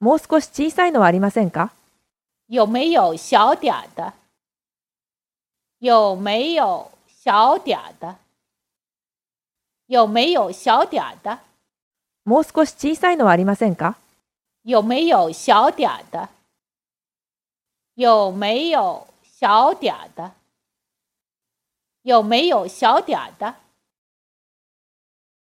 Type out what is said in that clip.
もう少し小さいのはありませんか？有没有小点的？有没有小点的？有没有小点的？もう少し小さいのはありませんか？有没有小点的？有没有小点的？有没有小点的？